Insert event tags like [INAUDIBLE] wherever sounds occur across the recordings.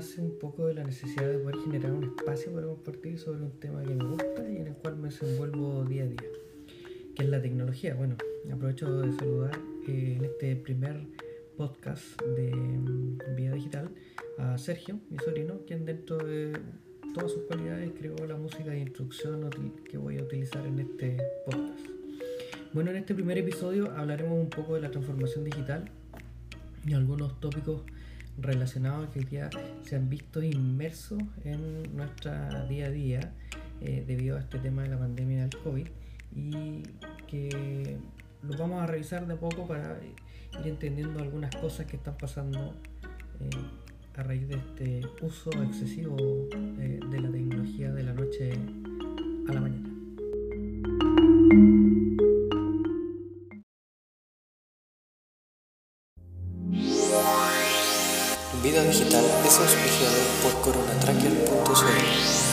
nace un poco de la necesidad de poder generar un espacio para compartir sobre un tema que me gusta y en el cual me desenvuelvo día a día, que es la tecnología. Bueno, aprovecho de saludar eh, en este primer podcast de mm, Vida Digital a Sergio, mi sobrino, quien dentro de todas sus cualidades creó la música de instrucción que voy a utilizar en este podcast. Bueno, en este primer episodio hablaremos un poco de la transformación digital y algunos tópicos relacionados que hoy día se han visto inmersos en nuestra día a día eh, debido a este tema de la pandemia del COVID y que lo vamos a revisar de poco para ir entendiendo algunas cosas que están pasando eh, a raíz de este uso excesivo eh, de la tecnología de la noche a la mañana. Vida Digital es auspiciado por coronatracker.cl.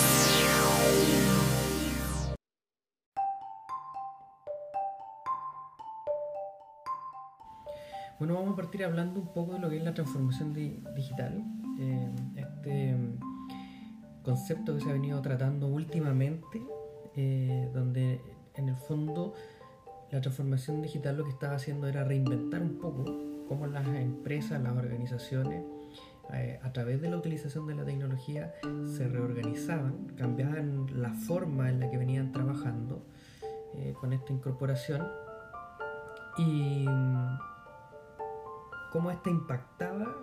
Bueno, vamos a partir hablando un poco de lo que es la transformación digital. Eh, este mm, concepto que se ha venido tratando últimamente, eh, donde en el fondo la transformación digital lo que estaba haciendo era reinventar un poco cómo las empresas, las organizaciones, eh, a través de la utilización de la tecnología se reorganizaban, cambiaban la forma en la que venían trabajando eh, con esta incorporación y mm, cómo esta impactaba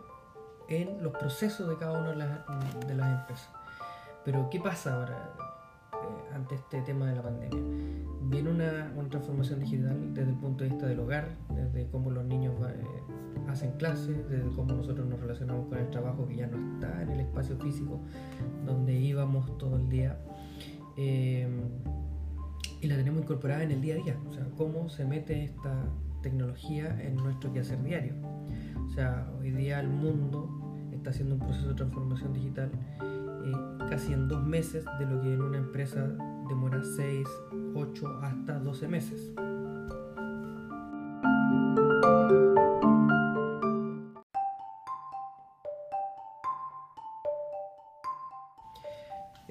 en los procesos de cada una de las, de las empresas. Pero ¿qué pasa ahora? Eh, ante este tema de la pandemia. Viene una, transformación digital desde el punto de vista del hogar, desde cómo los niños eh, hacen clases, desde cómo nosotros nos relacionamos con el trabajo que ya no está en el espacio físico donde íbamos todo el día. Eh, y la tenemos incorporada en el día a día, o sea, cómo se mete esta tecnología en nuestro quehacer diario. O sea, hoy día el mundo está haciendo un proceso de transformación digital eh, casi en dos meses de lo que en una empresa demora 6, 8 hasta 12 meses.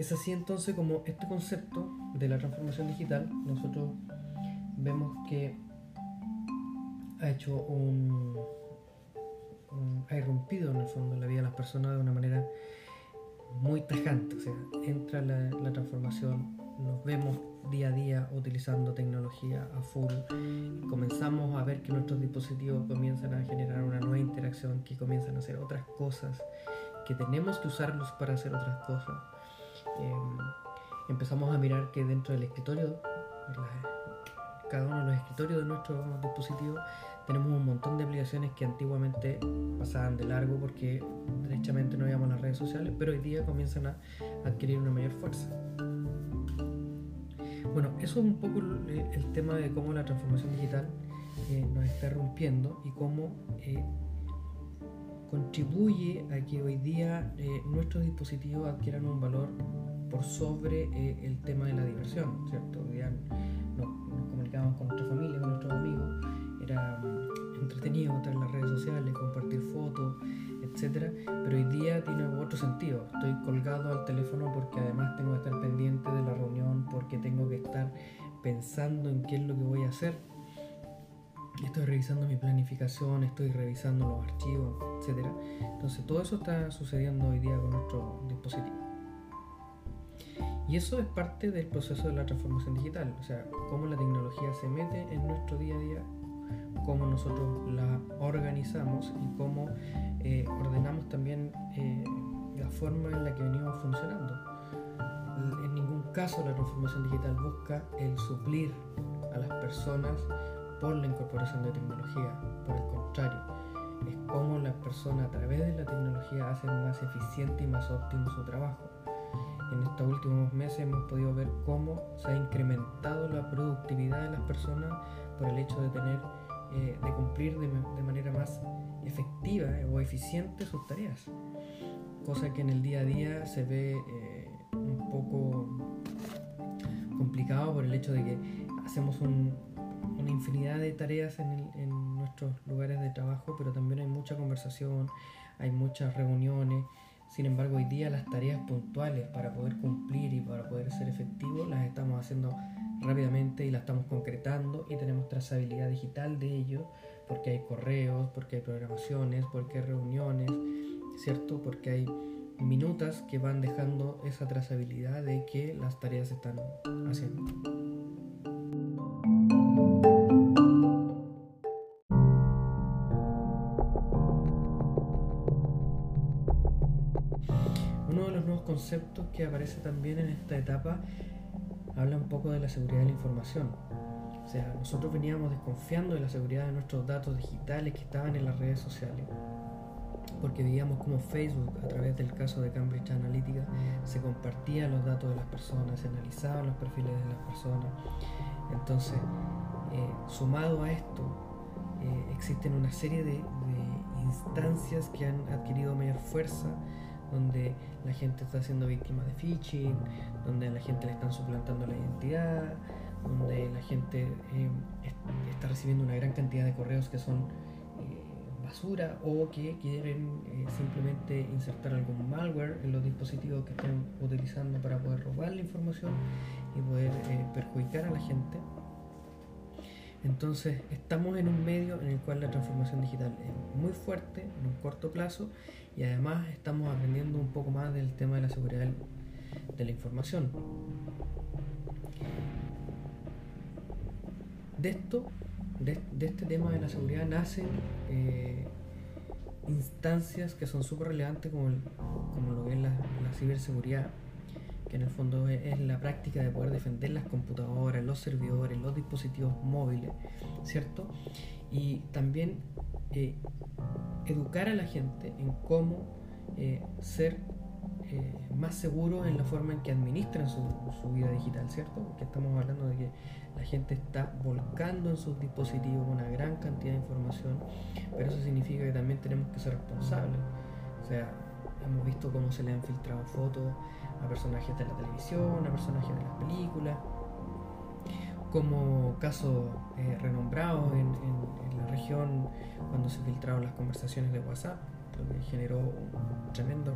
Es así entonces como este concepto de la transformación digital nosotros vemos que ha hecho un, ha irrumpido en el fondo en la vida de las personas de una manera muy tajante, o sea, entra la, transformación, nos vemos día a día utilizando tecnología a full, comenzamos a ver que nuestros dispositivos comienzan a generar una nueva interacción, que comienzan a hacer otras cosas, que tenemos que usarlos para hacer otras cosas. Em, empezamos a mirar que dentro del escritorio, cada uno de los escritorios de nuestros dispositivos, tenemos un montón de aplicaciones que antiguamente pasaban de largo porque derechamente no a las redes sociales, pero hoy día comienzan a adquirir una mayor fuerza. Bueno, eso es un poco el, tema de cómo la transformación digital eh, nos está rompiendo y cómo eh, contribuye a que hoy día eh, nuestros dispositivos adquieran un valor por sobre el tema de la diversión, ¿cierto? Hoy día nos, nos comunicamos con nuestra familia, con nuestros amigos, era mm, entretenido estar en las redes sociales, compartir fotos, etcétera, pero hoy día tiene otro sentido. Estoy colgado al teléfono porque además tengo que estar pendiente de la reunión, porque tengo que estar pensando en qué es lo que voy a hacer. Estoy revisando mi planificación, estoy revisando los archivos, etcétera. Entonces todo eso está sucediendo hoy día con nuestro dispositivo. Y eso es parte del proceso de la transformación digital, o sea, cómo la tecnología se mete en nuestro día a día cómo nosotros la organizamos y cómo eh, ordenamos también eh, la forma en la que venimos funcionando. En ningún caso la transformación digital busca el suplir a las personas por la incorporación de tecnología, por el contrario, es cómo las personas a través de la tecnología hacen más eficiente y más óptimo su trabajo. En estos últimos meses hemos podido ver cómo se ha incrementado la productividad de las personas por el hecho de tener eh, de cumplir de, manera más efectiva o eficiente sus tareas. Cosa que en el día a día se ve eh, un poco complicado por el hecho de que hacemos una infinidad de tareas en, nuestros lugares de trabajo, pero también hay mucha conversación, hay muchas reuniones, Sin embargo, hoy día las tareas puntuales para poder cumplir y para poder ser efectivos las estamos haciendo rápidamente y las estamos concretando y tenemos trazabilidad digital de ello porque hay correos, porque hay programaciones, porque hay reuniones, ¿cierto? Porque hay minutas que van dejando esa trazabilidad de que las tareas se están haciendo. Conceptos que aparece también en esta etapa habla un poco de la seguridad de la información. O sea, nosotros veníamos desconfiando de la seguridad de nuestros datos digitales que estaban en las redes sociales porque veíamos como Facebook, a través del caso de Cambridge Analytica, se compartían los datos de las personas, se analizaban los perfiles de las personas. Entonces, eh, sumado a esto, eh, existen una serie de, instancias que han adquirido mayor fuerza, donde la gente está siendo víctima de phishing, donde la gente le están suplantando la identidad, donde la gente eh, está recibiendo una gran cantidad de correos que son o que quieren eh, simplemente insertar algún malware en los dispositivos que están utilizando para poder robar la información y poder eh, perjudicar a la gente. Entonces estamos en un medio en el cual la transformación digital es muy fuerte en un corto plazo y además estamos aprendiendo un poco más del tema de la seguridad de la información. De esto de, este tema de la seguridad nacen eh, instancias que son súper relevantes como, como lo es la, ciberseguridad, en el fondo es, la práctica de poder defender las computadoras, los servidores, los dispositivos móviles, ¿cierto? Y también eh, educar a la gente en cómo eh, ser más seguros en la forma en que administran su, su vida digital, ¿cierto? Porque estamos hablando de que la gente está volcando en sus dispositivos una gran cantidad de información, pero eso significa que también tenemos que ser responsables. O sea, hemos visto cómo se le han filtrado fotos a personajes de la televisión, a personajes de las películas, como casos eh, renombrados en, la región cuando se filtraron las conversaciones de WhatsApp, lo que generó un tremendo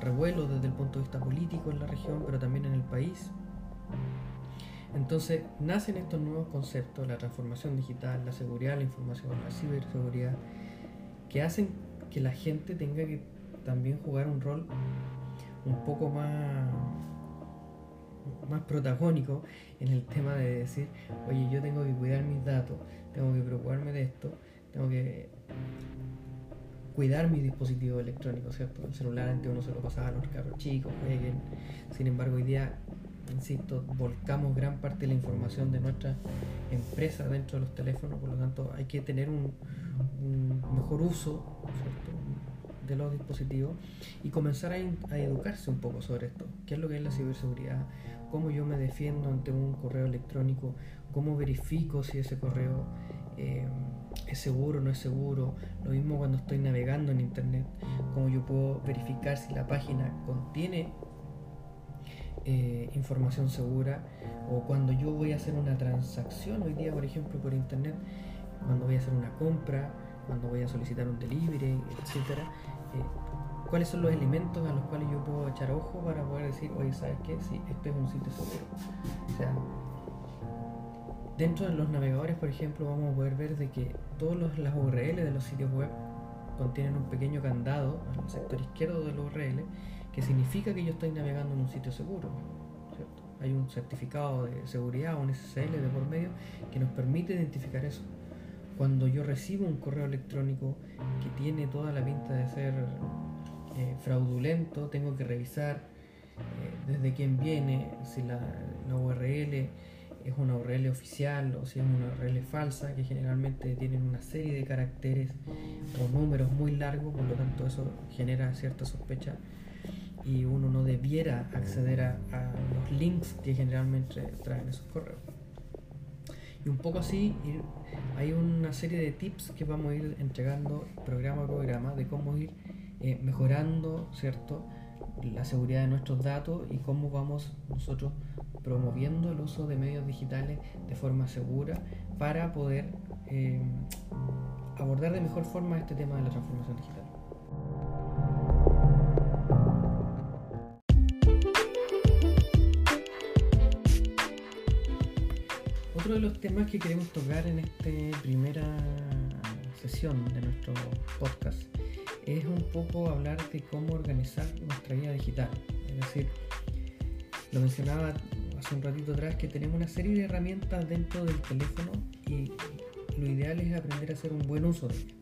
revuelo desde el punto de vista político en la región, pero también en el país. Entonces nacen estos nuevos conceptos, la transformación digital, la seguridad la información, la ciberseguridad, que hacen que la gente tenga que también jugar un rol un poco más, más protagónico en el tema de decir, oye, yo tengo que cuidar mis datos, tengo que preocuparme de esto, tengo que cuidar mis dispositivos electrónicos, ¿cierto? El celular antes uno se lo pasaba a los carros chicos, jueguen. Sin embargo, hoy día insisto, volcamos gran parte de la información de nuestra empresa dentro de los teléfonos, por lo tanto hay que tener un, mejor uso de los dispositivos y comenzar a, educarse un poco sobre esto, qué es lo que es la ciberseguridad, cómo yo me defiendo ante un correo electrónico, cómo verifico si ese correo eh, es seguro o no es seguro, lo mismo cuando estoy navegando en internet, cómo yo puedo verificar si la página contiene eh, información segura o cuando yo voy a hacer una transacción hoy día, por ejemplo, por internet, cuando voy a hacer una compra, cuando voy a solicitar un delivery, etcétera, eh, cuáles son los elementos a los cuales yo puedo echar ojo para poder decir, oye, ¿sabes qué? Si este es un sitio seguro. O sea, dentro de los navegadores, por ejemplo, vamos a poder ver de que todas las URL de los sitios web contienen un pequeño candado al sector izquierdo del URL que significa que yo estoy navegando en un sitio seguro. Hay un certificado de seguridad, un SSL de por medio, que nos permite identificar eso. Cuando yo recibo un correo electrónico que tiene toda la pinta de ser eh, fraudulento, tengo que revisar eh, desde quién viene, si la, la URL es una URL oficial o si es una URL falsa, que generalmente tienen una serie de caracteres o números muy largos, por lo tanto eso genera cierta sospecha y uno no debiera acceder a, los links que generalmente traen esos correos. Y un poco así hay una serie de tips que vamos a ir entregando programa a programa de cómo ir eh, mejorando cierto la seguridad de nuestros datos y cómo vamos nosotros promoviendo el uso de medios digitales de forma segura para poder eh, abordar de mejor forma este tema de la transformación digital. Otro de los temas que queremos tocar en esta primera sesión de nuestro podcast es un poco hablar de cómo organizar nuestra vida digital. Es decir, lo mencionaba hace un ratito atrás que tenemos una serie de herramientas dentro del teléfono y lo ideal es aprender a hacer un buen uso de ellas.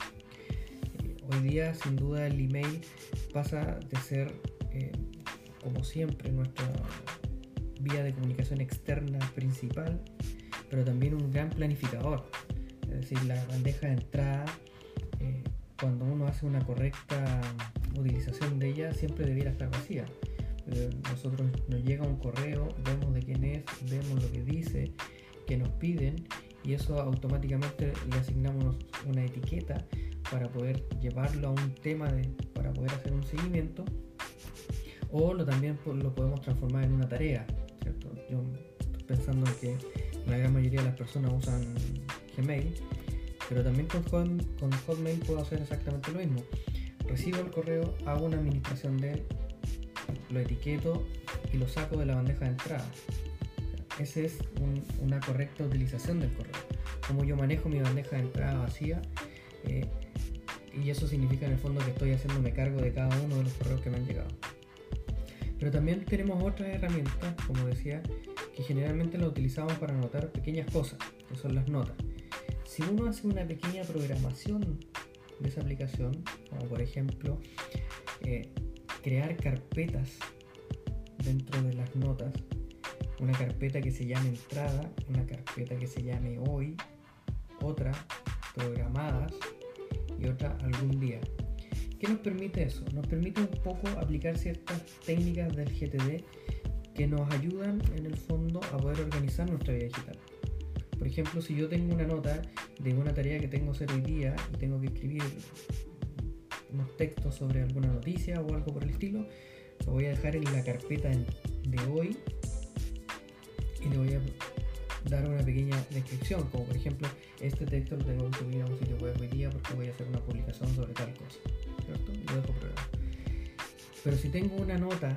Eh, hoy día, sin duda, el email pasa de ser, eh, como siempre, nuestra vía de comunicación externa principal, pero también un gran planificador. Es decir, la bandeja de entrada, eh, cuando uno hace una correcta utilización de ella, siempre debiera estar vacía. nosotros nos llega un correo, vemos de quién es, vemos lo que dice, que nos piden y eso automáticamente le asignamos una etiqueta para poder llevarlo a un tema de, para poder hacer un seguimiento o lo también lo podemos transformar en una tarea ¿cierto? yo estoy pensando en que la gran mayoría de las personas usan Gmail pero también con, Hotmail puedo hacer exactamente lo mismo recibo el correo hago una administración de él lo etiqueto y lo saco de la bandeja de entrada esa es una correcta utilización del correo. Como yo manejo mi bandeja de entrada vacía. Eh, y eso significa en el fondo que estoy haciéndome cargo de cada uno de los correos que me han llegado. Pero también tenemos otras herramientas, como decía, que generalmente las utilizamos para anotar pequeñas cosas, que son las notas. Si uno hace una pequeña programación de esa aplicación, como por ejemplo eh, crear carpetas dentro de las notas, una carpeta que se llame entrada, una carpeta que se llame hoy, otra programadas y otra algún día. ¿Qué nos permite eso? Nos permite un poco aplicar ciertas técnicas del GTD que nos ayudan en el fondo a poder organizar nuestra vida digital. Por ejemplo, si yo tengo una nota de una tarea que tengo que hacer hoy día y tengo que escribir unos textos sobre alguna noticia o algo por el estilo, lo voy a dejar en la carpeta de hoy y le voy a dar una pequeña descripción, como por ejemplo, este texto lo tengo que subir a un sitio web hoy día porque voy a hacer una publicación sobre tal cosa, ¿cierto? Lo dejo programado. Pero si tengo una nota,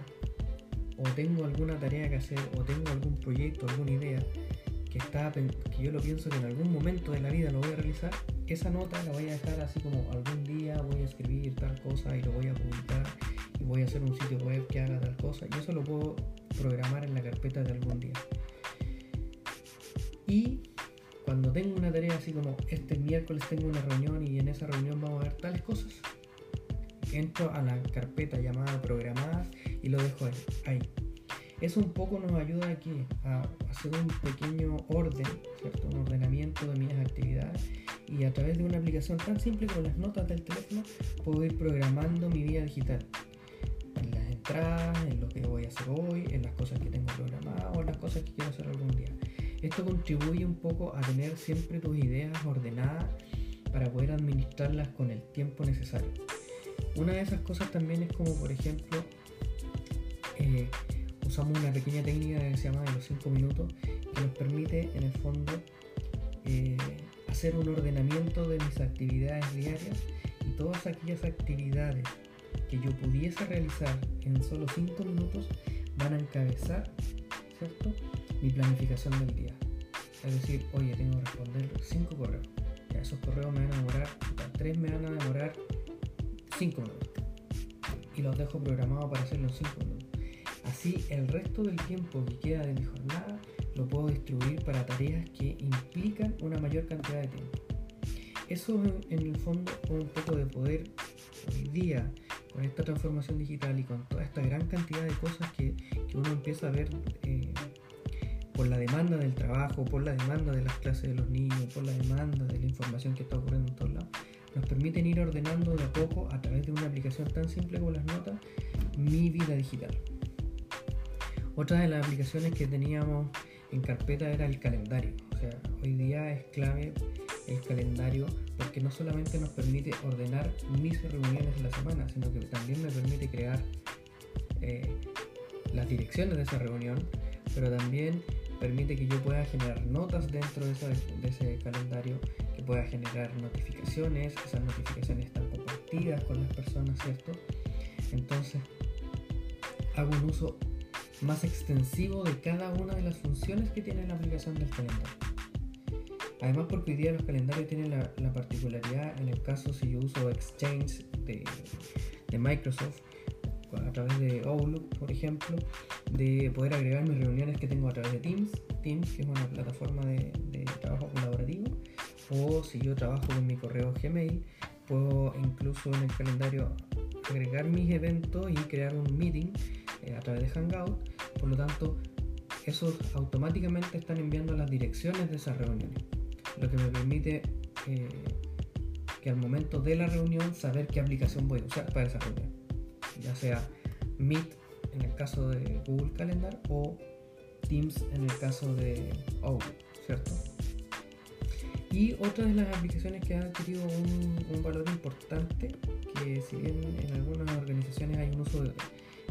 o tengo alguna tarea que hacer, o tengo algún proyecto, alguna idea, que, está, que yo lo pienso que en algún momento de la vida lo voy a realizar, esa nota la voy a dejar así como algún día voy a escribir tal cosa y lo voy a publicar y voy a hacer un sitio web que haga tal cosa y eso lo puedo programar en la carpeta de algún día. Y cuando tengo una tarea así como este miércoles tengo una reunión y en esa reunión vamos a ver tales cosas, entro a la carpeta llamada programadas y lo dejo ahí. Eso un poco nos ayuda aquí a hacer un pequeño orden, ¿cierto? un ordenamiento de mis actividades y a través de una aplicación tan simple como las notas del teléfono puedo ir programando mi vida digital. En las entradas, en lo que voy a hacer hoy, en las cosas que tengo programadas o en las cosas que quiero hacer algún día. Esto contribuye un poco a tener siempre tus ideas ordenadas para poder administrarlas con el tiempo necesario. Una de esas cosas también es como por ejemplo eh, usamos una pequeña técnica que se llama de los 5 minutos que nos permite en el fondo eh, hacer un ordenamiento de mis actividades diarias y todas aquellas actividades que yo pudiese realizar en solo 5 minutos van a encabezar ¿cierto? mi planificación del día. Es decir, oye, tengo que responder 5 correos. Ya esos correos me van a demorar, 3 me van a demorar 5 minutos. Y los dejo programados para hacerlo en 5 minutos. Así, el resto del tiempo que queda de mi jornada lo puedo distribuir para tareas que implican una mayor cantidad de tiempo. Eso en, el fondo un poco de poder hoy día con esta transformación digital y con toda esta gran cantidad de cosas que, que uno empieza a ver eh, por la demanda del trabajo, por la demanda de las clases de los niños, por la demanda de la información que está ocurriendo en todos lados, nos permiten ir ordenando de a poco a través de una aplicación tan simple como las notas mi vida digital. Otra de las aplicaciones que teníamos en carpeta era el calendario. O sea, hoy día es clave el calendario porque no solamente nos permite ordenar mis reuniones de la semana, sino que también me permite crear eh, las direcciones de esa reunión, pero también permite que yo pueda generar notas dentro de, ese calendario, que pueda generar notificaciones, esas notificaciones están compartidas con las personas, ¿cierto? Entonces, hago un uso más extensivo de cada una de las funciones que tiene la aplicación del calendario. Además porque hoy día los calendarios tienen la, la particularidad, en el caso si yo uso Exchange de Microsoft, a través de Outlook, por ejemplo, de poder agregar mis reuniones que tengo a través de Teams, Teams que es una plataforma de, trabajo colaborativo, o si yo trabajo con mi correo Gmail, puedo incluso en el calendario agregar mis eventos y crear un meeting eh, a través de Hangout. Por lo tanto, esos automáticamente están enviando las direcciones de esas reuniones, lo que me permite eh, que al momento de la reunión saber qué aplicación voy a usar para esa reunión, ya sea Meet en el caso de Google Calendar o Teams en el caso de Outlook, ¿cierto? Y otra de las aplicaciones que ha adquirido un, valor importante, que si bien en algunas organizaciones hay un uso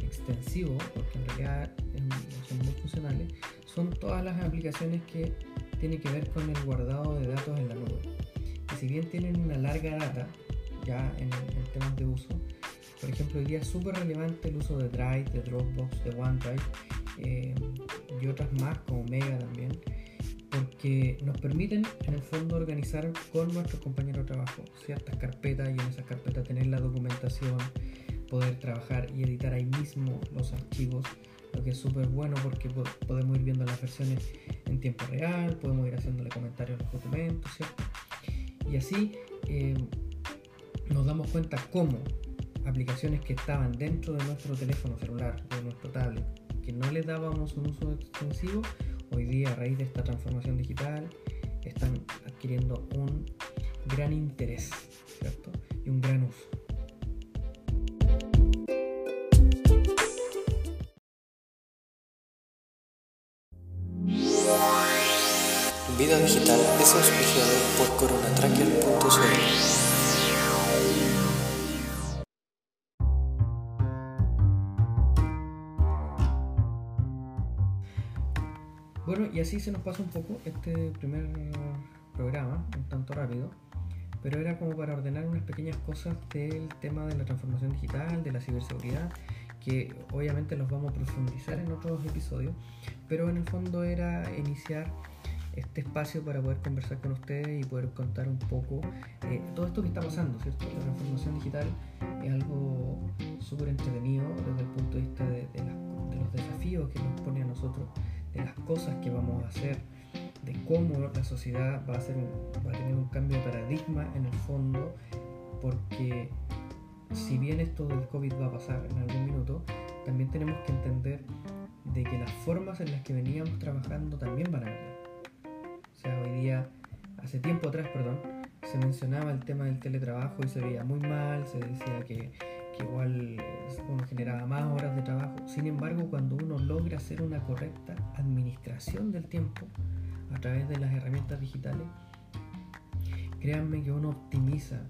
extensivo, porque en realidad son muy funcionales, son todas las aplicaciones que tienen que ver con el guardado de datos en la nube. Y si bien tienen una larga data, ya en temas de uso, por ejemplo, hoy día es súper relevante el uso de Drive, de Dropbox, de OneDrive eh, y otras más como Mega también porque nos permiten en el fondo organizar con nuestros compañeros de trabajo ciertas carpetas y en esas carpetas tener la documentación, poder trabajar y editar ahí mismo los archivos, lo que es súper bueno porque podemos ir viendo las versiones en tiempo real, podemos ir haciéndole comentarios a los documentos, ¿cierto? Y así eh, nos damos cuenta cómo aplicaciones que estaban dentro de nuestro teléfono celular, de nuestro tablet, que no les dábamos un uso extensivo, hoy día a raíz de esta transformación digital están adquiriendo un gran interés ¿cierto? y un gran uso. Vida Digital es auspiciado por coronatracker.cl. y así se nos pasa un poco este primer programa, un tanto rápido, pero era como para ordenar unas pequeñas cosas del tema de la transformación digital, de la ciberseguridad, que obviamente los vamos a profundizar en otros episodios, pero en el fondo era iniciar este espacio para poder conversar con ustedes y poder contar un poco eh, todo esto que está pasando, ¿cierto? La transformación digital es algo súper entretenido desde el punto de vista de, de los desafíos que nos pone a nosotros de las cosas que vamos a hacer, de cómo la sociedad va a, hacer va a tener un cambio de paradigma en el fondo, porque si bien esto del COVID va a pasar en algún minuto, también tenemos que entender de que las formas en las que veníamos trabajando también van a cambiar. O sea, hoy día, hace tiempo atrás, perdón, se mencionaba el tema del teletrabajo y se veía muy mal, se decía que que igual uno generaba más horas de trabajo. Sin embargo, cuando uno logra hacer una correcta administración del tiempo a través de las herramientas digitales, créanme que uno optimiza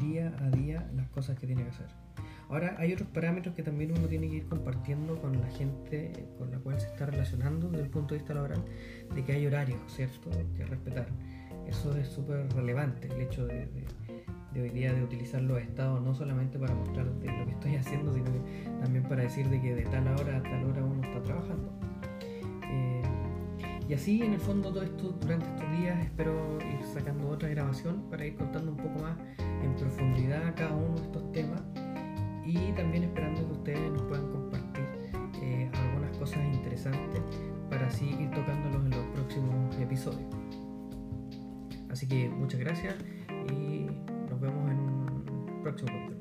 día a día las cosas que tiene que hacer. Ahora hay otros parámetros que también uno tiene que ir compartiendo con la gente con la cual se está relacionando desde el punto de vista laboral, de que hay horarios, ¿cierto? Que respetar. Eso es súper relevante, el hecho de, de de hoy día de utilizar los estados no solamente para mostrar lo que estoy [LAUGHS] haciendo, sino también para decir de que de tal hora a tal hora uno está trabajando. Y así en el fondo todo esto durante estos días espero ir sacando otra grabación para ir contando un poco más en profundidad cada uno de estos temas y también esperando que ustedes nos puedan compartir eh, algunas cosas interesantes para así ir tocándolos en los próximos episodios. Así que muchas gracias y nos vemos en un próximo podcast.